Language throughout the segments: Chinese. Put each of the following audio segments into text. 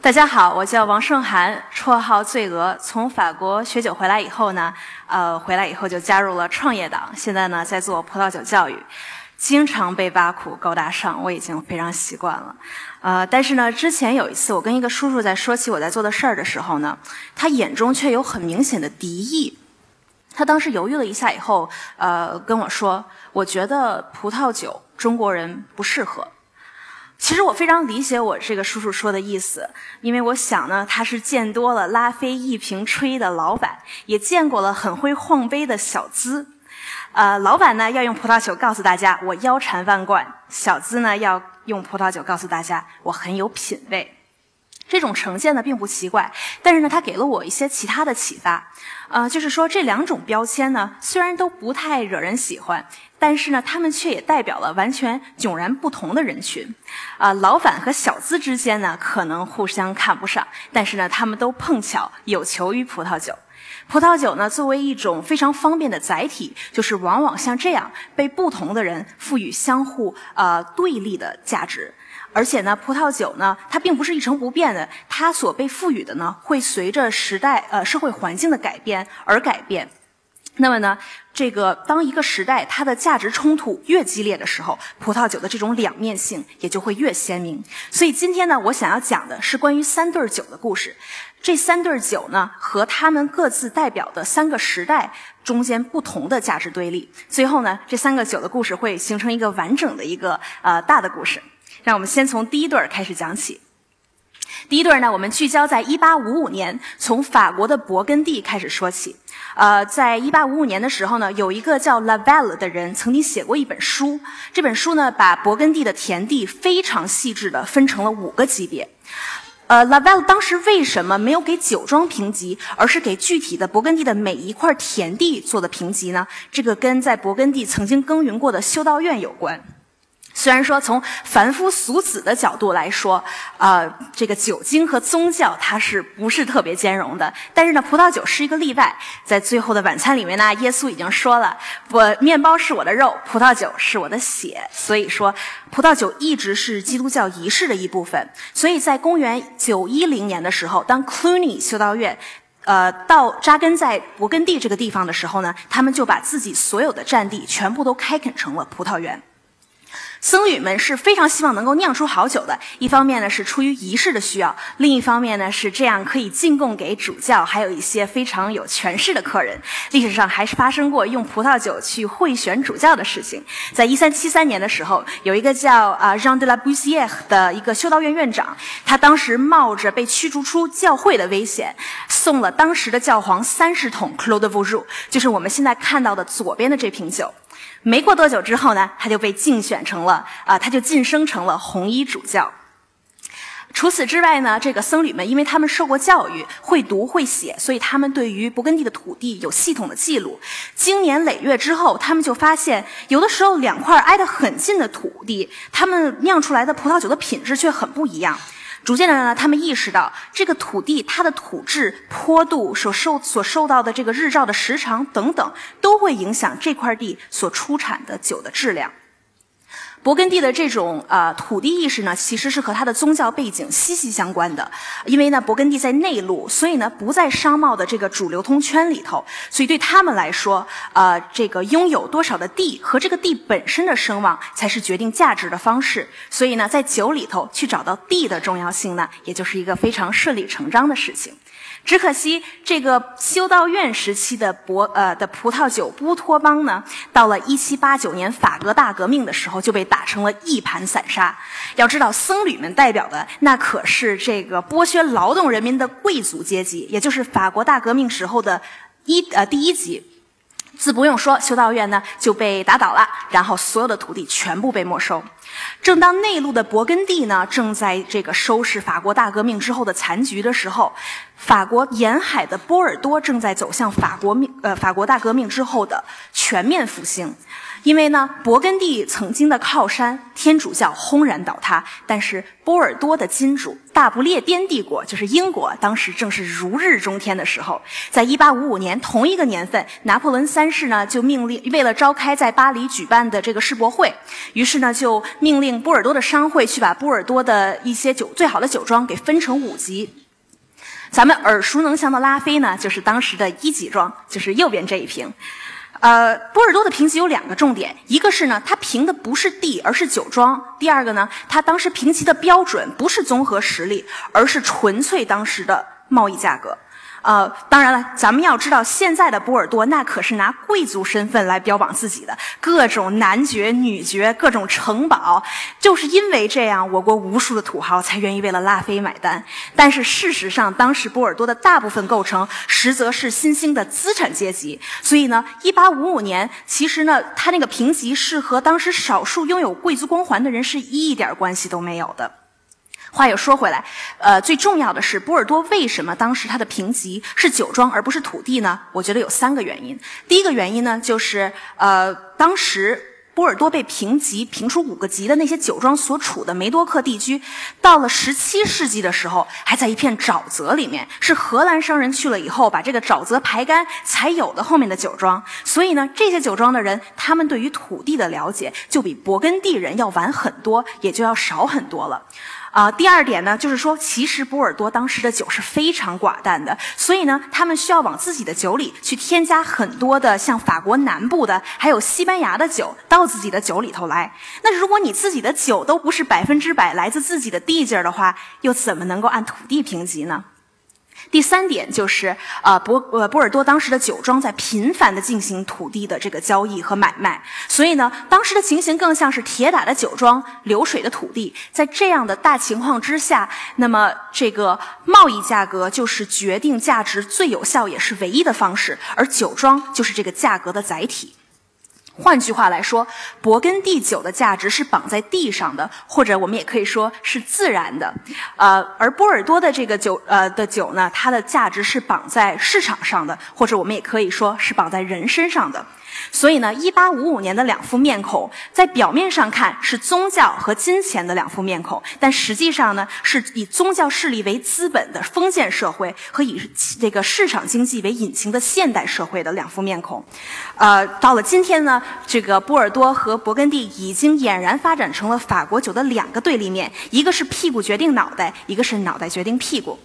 大家好，我叫王胜涵，绰号醉鹅。从法国学酒回来以后呢，呃，回来以后就加入了创业党，现在呢在做葡萄酒教育，经常被挖苦高大上，我已经非常习惯了。呃，但是呢，之前有一次我跟一个叔叔在说起我在做的事儿的时候呢，他眼中却有很明显的敌意。他当时犹豫了一下以后，呃，跟我说：“我觉得葡萄酒中国人不适合。”其实我非常理解我这个叔叔说的意思，因为我想呢，他是见多了拉菲一瓶吹的老板，也见过了很会晃杯的小资。呃，老板呢要用葡萄酒告诉大家我腰缠万贯，小资呢要用葡萄酒告诉大家我很有品味。这种呈现呢并不奇怪，但是呢，它给了我一些其他的启发。呃，就是说这两种标签呢，虽然都不太惹人喜欢，但是呢，他们却也代表了完全迥然不同的人群。啊，老板和小资之间呢，可能互相看不上，但是呢，他们都碰巧有求于葡萄酒。葡萄酒呢，作为一种非常方便的载体，就是往往像这样被不同的人赋予相互呃对立的价值。而且呢，葡萄酒呢，它并不是一成不变的，它所被赋予的呢，会随着时代呃社会环境的改变而改变。那么呢，这个当一个时代它的价值冲突越激烈的时候，葡萄酒的这种两面性也就会越鲜明。所以今天呢，我想要讲的是关于三对酒的故事。这三对酒呢，和他们各自代表的三个时代中间不同的价值对立。最后呢，这三个酒的故事会形成一个完整的一个呃大的故事。让我们先从第一对儿开始讲起。第一对儿呢，我们聚焦在1855年，从法国的勃艮第开始说起。呃，在1855年的时候呢，有一个叫 la valle 的人曾经写过一本书。这本书呢，把勃艮第的田地非常细致的分成了五个级别。呃 la valle 当时为什么没有给酒庄评级，而是给具体的勃艮第的每一块田地做的评级呢？这个跟在勃艮第曾经耕耘过的修道院有关。虽然说从凡夫俗子的角度来说，呃，这个酒精和宗教它是不是特别兼容的？但是呢，葡萄酒是一个例外。在最后的晚餐里面呢，耶稣已经说了：“我面包是我的肉，葡萄酒是我的血。”所以说，葡萄酒一直是基督教仪式的一部分。所以在公元九一零年的时候，当 Cluny 修道院，呃，到扎根在勃艮第这个地方的时候呢，他们就把自己所有的占地全部都开垦成了葡萄园。僧侣们是非常希望能够酿出好酒的。一方面呢是出于仪式的需要，另一方面呢是这样可以进贡给主教，还有一些非常有权势的客人。历史上还是发生过用葡萄酒去贿选主教的事情。在一三七三年的时候，有一个叫啊 Jean de la b o u s i e r 的一个修道院院长，他当时冒着被驱逐出教会的危险，送了当时的教皇三十桶 Clos de Vougeot，就是我们现在看到的左边的这瓶酒。没过多久之后呢，他就被竞选成了啊，他就晋升成了红衣主教。除此之外呢，这个僧侣们因为他们受过教育，会读会写，所以他们对于勃艮第的土地有系统的记录。经年累月之后，他们就发现，有的时候两块挨得很近的土地，他们酿出来的葡萄酒的品质却很不一样。逐渐的呢，他们意识到这个土地它的土质、坡度所受所受到的这个日照的时长等等，都会影响这块地所出产的酒的质量。勃艮第的这种呃土地意识呢，其实是和它的宗教背景息息相关的。因为呢，勃艮第在内陆，所以呢不在商贸的这个主流通圈里头，所以对他们来说，呃，这个拥有多少的地和这个地本身的声望，才是决定价值的方式。所以呢，在酒里头去找到地的重要性呢，也就是一个非常顺理成章的事情。只可惜，这个修道院时期的博呃的葡萄酒乌托邦呢，到了1789年法国大革命的时候，就被打成了一盘散沙。要知道，僧侣们代表的那可是这个剥削劳动人民的贵族阶级，也就是法国大革命时候的一呃第一级。自不用说，修道院呢就被打倒了，然后所有的土地全部被没收。正当内陆的勃艮第呢正在这个收拾法国大革命之后的残局的时候，法国沿海的波尔多正在走向法国命呃法国大革命之后的全面复兴。因为呢，勃艮第曾经的靠山天主教轰然倒塌，但是波尔多的金主大不列颠帝国，就是英国，当时正是如日中天的时候。在一八五五年同一个年份，拿破仑三世呢就命令，为了召开在巴黎举办的这个世博会，于是呢就命令波尔多的商会去把波尔多的一些酒最好的酒庄给分成五级。咱们耳熟能详的拉菲呢，就是当时的一级庄，就是右边这一瓶。呃，波尔多的评级有两个重点，一个是呢，它评的不是地，而是酒庄；第二个呢，它当时评级的标准不是综合实力，而是纯粹当时的贸易价格。呃，当然了，咱们要知道，现在的波尔多那可是拿贵族身份来标榜自己的，各种男爵、女爵，各种城堡，就是因为这样，我国无数的土豪才愿意为了拉菲买单。但是事实上，当时波尔多的大部分构成，实则是新兴的资产阶级。所以呢，一八五五年，其实呢，他那个评级是和当时少数拥有贵族光环的人是一点关系都没有的。话又说回来，呃，最重要的是波尔多为什么当时它的评级是酒庄而不是土地呢？我觉得有三个原因。第一个原因呢，就是呃，当时波尔多被评级评出五个级的那些酒庄所处的梅多克地区，到了十七世纪的时候，还在一片沼泽里面，是荷兰商人去了以后把这个沼泽排干才有的后面的酒庄。所以呢，这些酒庄的人，他们对于土地的了解就比勃艮第人要晚很多，也就要少很多了。啊，第二点呢，就是说，其实波尔多当时的酒是非常寡淡的，所以呢，他们需要往自己的酒里去添加很多的像法国南部的，还有西班牙的酒到自己的酒里头来。那如果你自己的酒都不是百分之百来自自己的地界儿的话，又怎么能够按土地评级呢？第三点就是，呃，波呃波尔多当时的酒庄在频繁的进行土地的这个交易和买卖，所以呢，当时的情形更像是铁打的酒庄，流水的土地。在这样的大情况之下，那么这个贸易价格就是决定价值最有效也是唯一的方式，而酒庄就是这个价格的载体。换句话来说，勃艮第酒的价值是绑在地上的，或者我们也可以说是自然的，呃，而波尔多的这个酒，呃的酒呢，它的价值是绑在市场上的，或者我们也可以说是绑在人身上的。所以呢，一八五五年的两副面孔，在表面上看是宗教和金钱的两副面孔，但实际上呢，是以宗教势力为资本的封建社会和以这个市场经济为引擎的现代社会的两副面孔。呃，到了今天呢，这个波尔多和勃艮第已经俨然发展成了法国酒的两个对立面，一个是屁股决定脑袋，一个是脑袋决定屁股。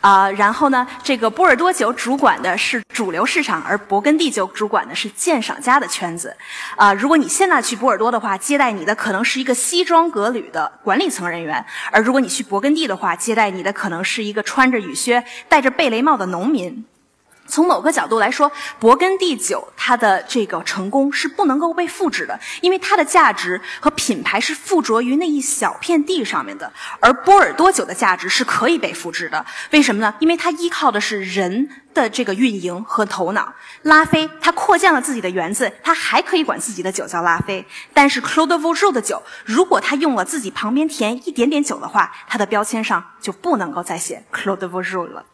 啊，然后呢，这个波尔多酒主管的是主流市场，而勃艮第酒主管的是鉴赏家的圈子。啊，如果你现在去波尔多的话，接待你的可能是一个西装革履的管理层人员；而如果你去勃艮第的话，接待你的可能是一个穿着雨靴、戴着贝雷帽的农民。从某个角度来说，勃艮第酒它的这个成功是不能够被复制的，因为它的价值和品牌是附着于那一小片地上面的。而波尔多酒的价值是可以被复制的，为什么呢？因为它依靠的是人的这个运营和头脑。拉菲它扩建了自己的园子，它还可以管自己的酒叫拉菲。但是 Claude v o u 的酒，如果他用了自己旁边填一点点酒的话，它的标签上就不能够再写 Claude v o u 了。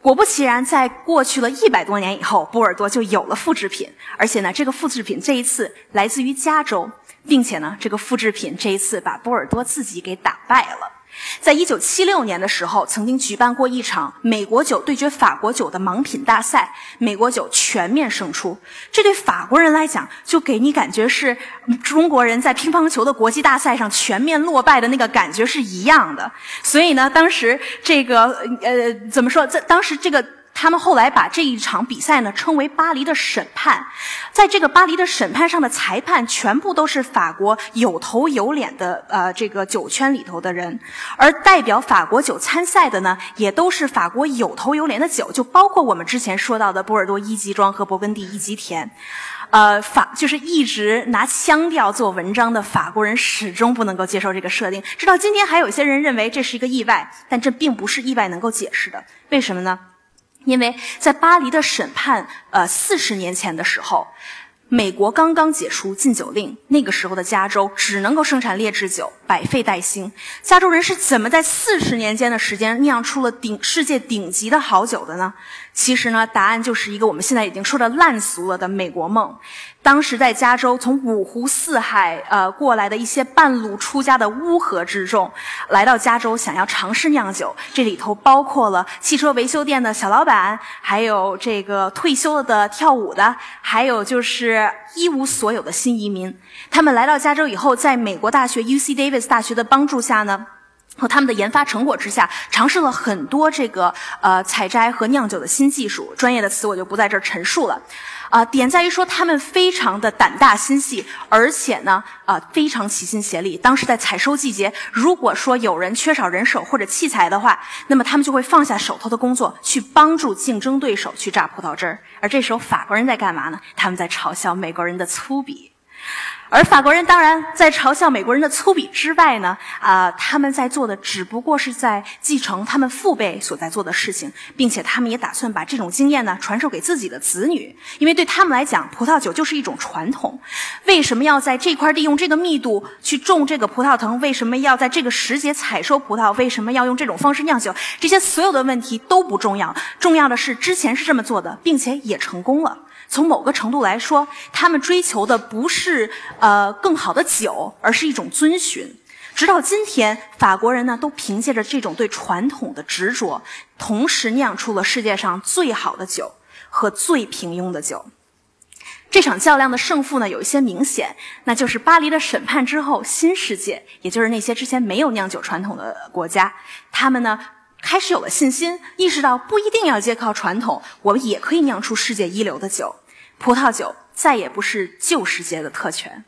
果不其然，在过去了一百多年以后，波尔多就有了复制品，而且呢，这个复制品这一次来自于加州，并且呢，这个复制品这一次把波尔多自己给打败了。在一九七六年的时候，曾经举办过一场美国酒对决法国酒的盲品大赛，美国酒全面胜出。这对法国人来讲，就给你感觉是中国人在乒乓球的国际大赛上全面落败的那个感觉是一样的。所以呢，当时这个呃，怎么说？在当时这个。他们后来把这一场比赛呢称为巴黎的审判，在这个巴黎的审判上的裁判全部都是法国有头有脸的呃这个酒圈里头的人，而代表法国酒参赛的呢也都是法国有头有脸的酒，就包括我们之前说到的波尔多一级庄和勃艮第一级田，呃法就是一直拿腔调做文章的法国人始终不能够接受这个设定，直到今天还有些人认为这是一个意外，但这并不是意外能够解释的，为什么呢？因为在巴黎的审判，呃，四十年前的时候，美国刚刚解除禁酒令，那个时候的加州只能够生产劣质酒，百废待兴。加州人是怎么在四十年间的时间酿出了顶世界顶级的好酒的呢？其实呢，答案就是一个我们现在已经说的烂俗了的美国梦。当时在加州，从五湖四海呃过来的一些半路出家的乌合之众，来到加州想要尝试酿酒。这里头包括了汽车维修店的小老板，还有这个退休了的跳舞的，还有就是一无所有的新移民。他们来到加州以后，在美国大学 U C Davis 大学的帮助下呢。和他们的研发成果之下，尝试了很多这个呃采摘和酿酒的新技术，专业的词我就不在这儿陈述了。啊，点在于说他们非常的胆大心细，而且呢啊非常齐心协力。当时在采收季节，如果说有人缺少人手或者器材的话，那么他们就会放下手头的工作，去帮助竞争对手去榨葡萄汁儿。而这时候法国人在干嘛呢？他们在嘲笑美国人的粗鄙。而法国人当然在嘲笑美国人的粗鄙之外呢，啊，他们在做的只不过是在继承他们父辈所在做的事情，并且他们也打算把这种经验呢传授给自己的子女，因为对他们来讲，葡萄酒就是一种传统。为什么要在这块地用这个密度去种这个葡萄藤？为什么要在这个时节采收葡萄？为什么要用这种方式酿酒？这些所有的问题都不重要，重要的是之前是这么做的，并且也成功了。从某个程度来说，他们追求的不是呃更好的酒，而是一种遵循。直到今天，法国人呢都凭借着这种对传统的执着，同时酿出了世界上最好的酒和最平庸的酒。这场较量的胜负呢有一些明显，那就是巴黎的审判之后，新世界，也就是那些之前没有酿酒传统的国家，他们呢。开始有了信心，意识到不一定要依靠传统，我们也可以酿出世界一流的酒。葡萄酒再也不是旧世界的特权。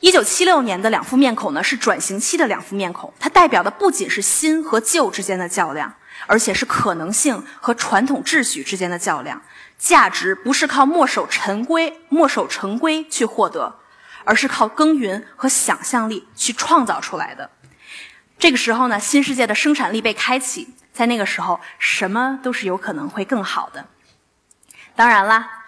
一九七六年的两副面孔呢，是转型期的两副面孔，它代表的不仅是新和旧之间的较量，而且是可能性和传统秩序之间的较量。价值不是靠墨守成规、墨守成规去获得，而是靠耕耘和想象力去创造出来的。这个时候呢，新世界的生产力被开启，在那个时候，什么都是有可能会更好的。当然啦。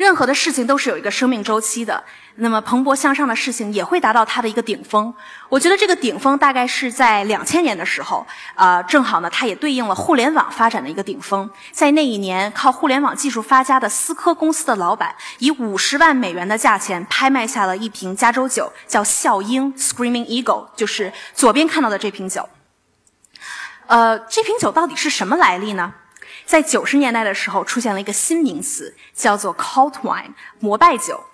任何的事情都是有一个生命周期的，那么蓬勃向上的事情也会达到它的一个顶峰。我觉得这个顶峰大概是在两千年的时候，啊，正好呢，它也对应了互联网发展的一个顶峰。在那一年，靠互联网技术发家的思科公司的老板，以五十万美元的价钱拍卖下了一瓶加州酒，叫笑鹰 （Screaming Eagle），就是左边看到的这瓶酒。呃，这瓶酒到底是什么来历呢？在九十年代的时候，出现了一个新名词，叫做 cult wine，膜拜酒。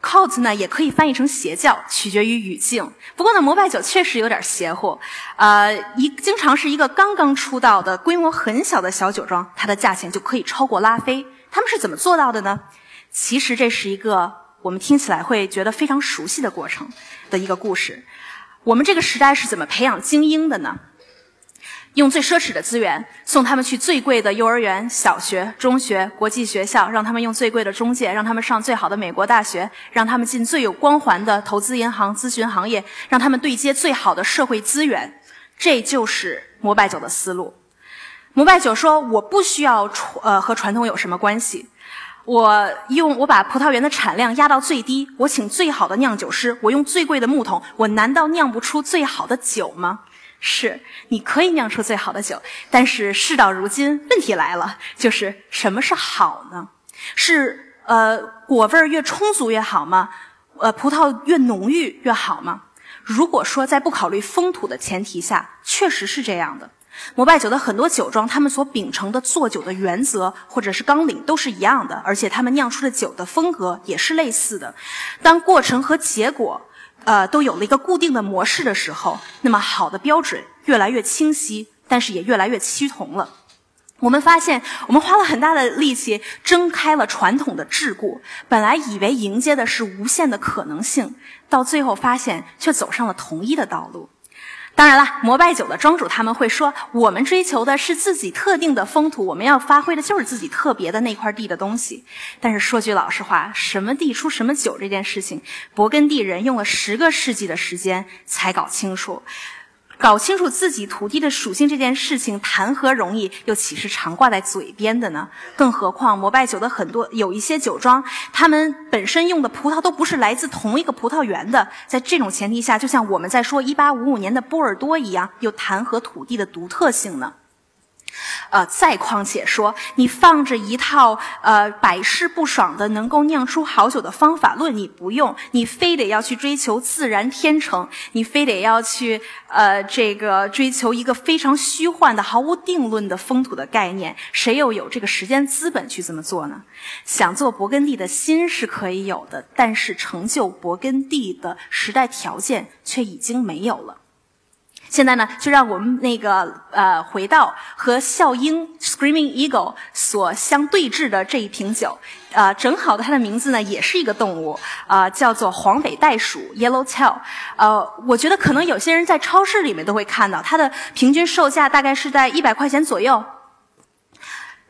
cult 呢也可以翻译成邪教，取决于语境。不过呢，膜拜酒确实有点邪乎。呃，一经常是一个刚刚出道的、规模很小的小酒庄，它的价钱就可以超过拉菲。他们是怎么做到的呢？其实这是一个我们听起来会觉得非常熟悉的过程的一个故事。我们这个时代是怎么培养精英的呢？用最奢侈的资源送他们去最贵的幼儿园、小学、中学、国际学校，让他们用最贵的中介，让他们上最好的美国大学，让他们进最有光环的投资银行、咨询行业，让他们对接最好的社会资源。这就是摩拜酒的思路。摩拜酒说：“我不需要传呃和传统有什么关系，我用我把葡萄园的产量压到最低，我请最好的酿酒师，我用最贵的木桶，我难道酿不出最好的酒吗？”是，你可以酿出最好的酒，但是事到如今，问题来了，就是什么是好呢？是呃果味儿越充足越好吗？呃葡萄越浓郁越好吗？如果说在不考虑风土的前提下，确实是这样的。摩拜酒的很多酒庄，他们所秉承的做酒的原则或者是纲领都是一样的，而且他们酿出的酒的风格也是类似的。当过程和结果。呃，都有了一个固定的模式的时候，那么好的标准越来越清晰，但是也越来越趋同了。我们发现，我们花了很大的力气挣开了传统的桎梏，本来以为迎接的是无限的可能性，到最后发现却走上了同一的道路。当然了，摩拜酒的庄主他们会说，我们追求的是自己特定的风土，我们要发挥的就是自己特别的那块地的东西。但是说句老实话，什么地出什么酒这件事情，勃艮第人用了十个世纪的时间才搞清楚。搞清楚自己土地的属性这件事情，谈何容易？又岂是常挂在嘴边的呢？更何况摩拜酒的很多有一些酒庄，他们本身用的葡萄都不是来自同一个葡萄园的。在这种前提下，就像我们在说1855年的波尔多一样，又谈何土地的独特性呢？呃，再况且说，你放着一套呃百试不爽的能够酿出好酒的方法论，你不用，你非得要去追求自然天成，你非得要去呃这个追求一个非常虚幻的、毫无定论的风土的概念，谁又有这个时间资本去这么做呢？想做勃艮第的心是可以有的，但是成就勃艮第的时代条件却已经没有了。现在呢，就让我们那个呃，回到和笑鹰 （Screaming Eagle） 所相对峙的这一瓶酒，呃，正好它的名字呢也是一个动物，呃，叫做黄尾袋鼠 （Yellow Tail）。呃，我觉得可能有些人在超市里面都会看到，它的平均售价大概是在一百块钱左右。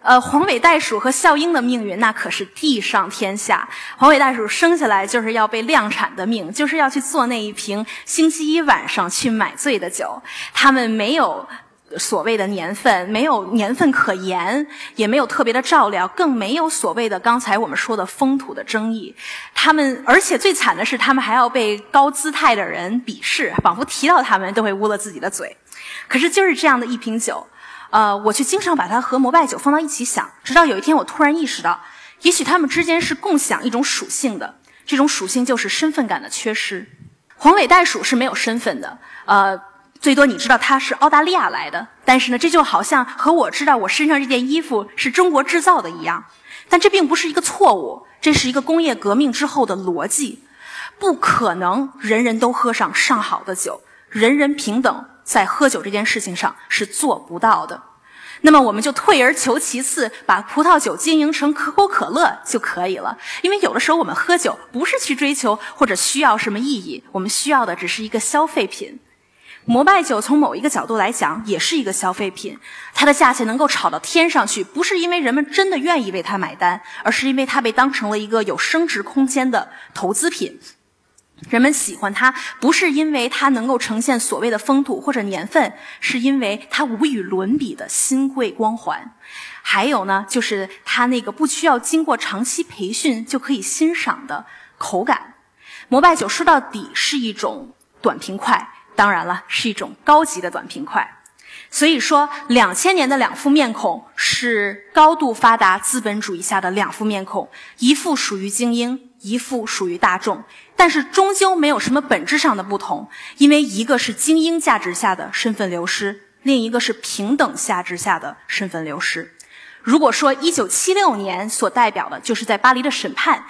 呃，黄尾袋鼠和笑鹰的命运那可是地上天下。黄尾袋鼠生下来就是要被量产的命，就是要去做那一瓶星期一晚上去买醉的酒。他们没有所谓的年份，没有年份可言，也没有特别的照料，更没有所谓的刚才我们说的风土的争议。他们，而且最惨的是，他们还要被高姿态的人鄙视，仿佛提到他们都会污了自己的嘴。可是就是这样的一瓶酒。呃，我却经常把它和摩拜酒放到一起想，直到有一天我突然意识到，也许它们之间是共享一种属性的，这种属性就是身份感的缺失。黄尾袋鼠是没有身份的，呃，最多你知道它是澳大利亚来的，但是呢，这就好像和我知道我身上这件衣服是中国制造的一样，但这并不是一个错误，这是一个工业革命之后的逻辑，不可能人人都喝上上好的酒，人人平等。在喝酒这件事情上是做不到的，那么我们就退而求其次，把葡萄酒经营成可口可乐就可以了。因为有的时候我们喝酒不是去追求或者需要什么意义，我们需要的只是一个消费品。摩拜酒从某一个角度来讲也是一个消费品，它的价钱能够炒到天上去，不是因为人们真的愿意为它买单，而是因为它被当成了一个有升值空间的投资品。人们喜欢它，不是因为它能够呈现所谓的风土或者年份，是因为它无与伦比的新贵光环。还有呢，就是它那个不需要经过长期培训就可以欣赏的口感。摩拜酒说到底是一种短平快，当然了，是一种高级的短平快。所以说，两千年的两副面孔是高度发达资本主义下的两副面孔，一副属于精英，一副属于大众。但是终究没有什么本质上的不同，因为一个是精英价值下的身份流失，另一个是平等价值下的身份流失。如果说一九七六年所代表的就是在巴黎的审判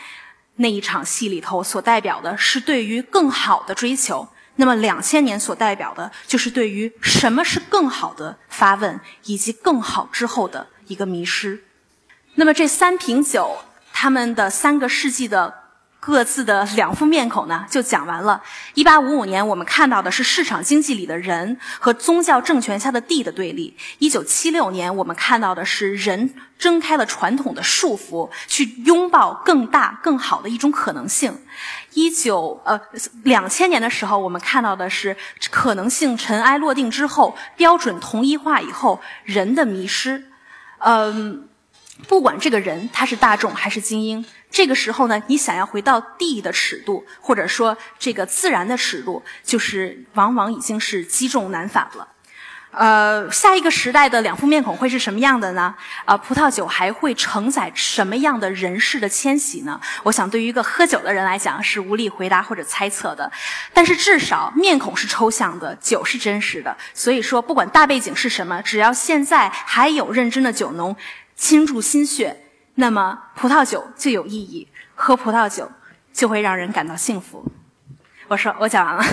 那一场戏里头所代表的是对于更好的追求。那么，两千年所代表的就是对于什么是更好的发问，以及更好之后的一个迷失。那么，这三瓶酒，他们的三个世纪的。各自的两副面孔呢，就讲完了。一八五五年，我们看到的是市场经济里的人和宗教政权下的地的对立；一九七六年，我们看到的是人挣开了传统的束缚，去拥抱更大、更好的一种可能性。一九呃两千年的时候，我们看到的是可能性尘埃落定之后，标准同一化以后，人的迷失。嗯，不管这个人他是大众还是精英。这个时候呢，你想要回到地的尺度，或者说这个自然的尺度，就是往往已经是积重难返了。呃，下一个时代的两副面孔会是什么样的呢？啊，葡萄酒还会承载什么样的人事的迁徙呢？我想，对于一个喝酒的人来讲，是无力回答或者猜测的。但是至少面孔是抽象的，酒是真实的。所以说，不管大背景是什么，只要现在还有认真的酒农倾注心血。那么，葡萄酒就有意义，喝葡萄酒就会让人感到幸福。我说，我讲完了。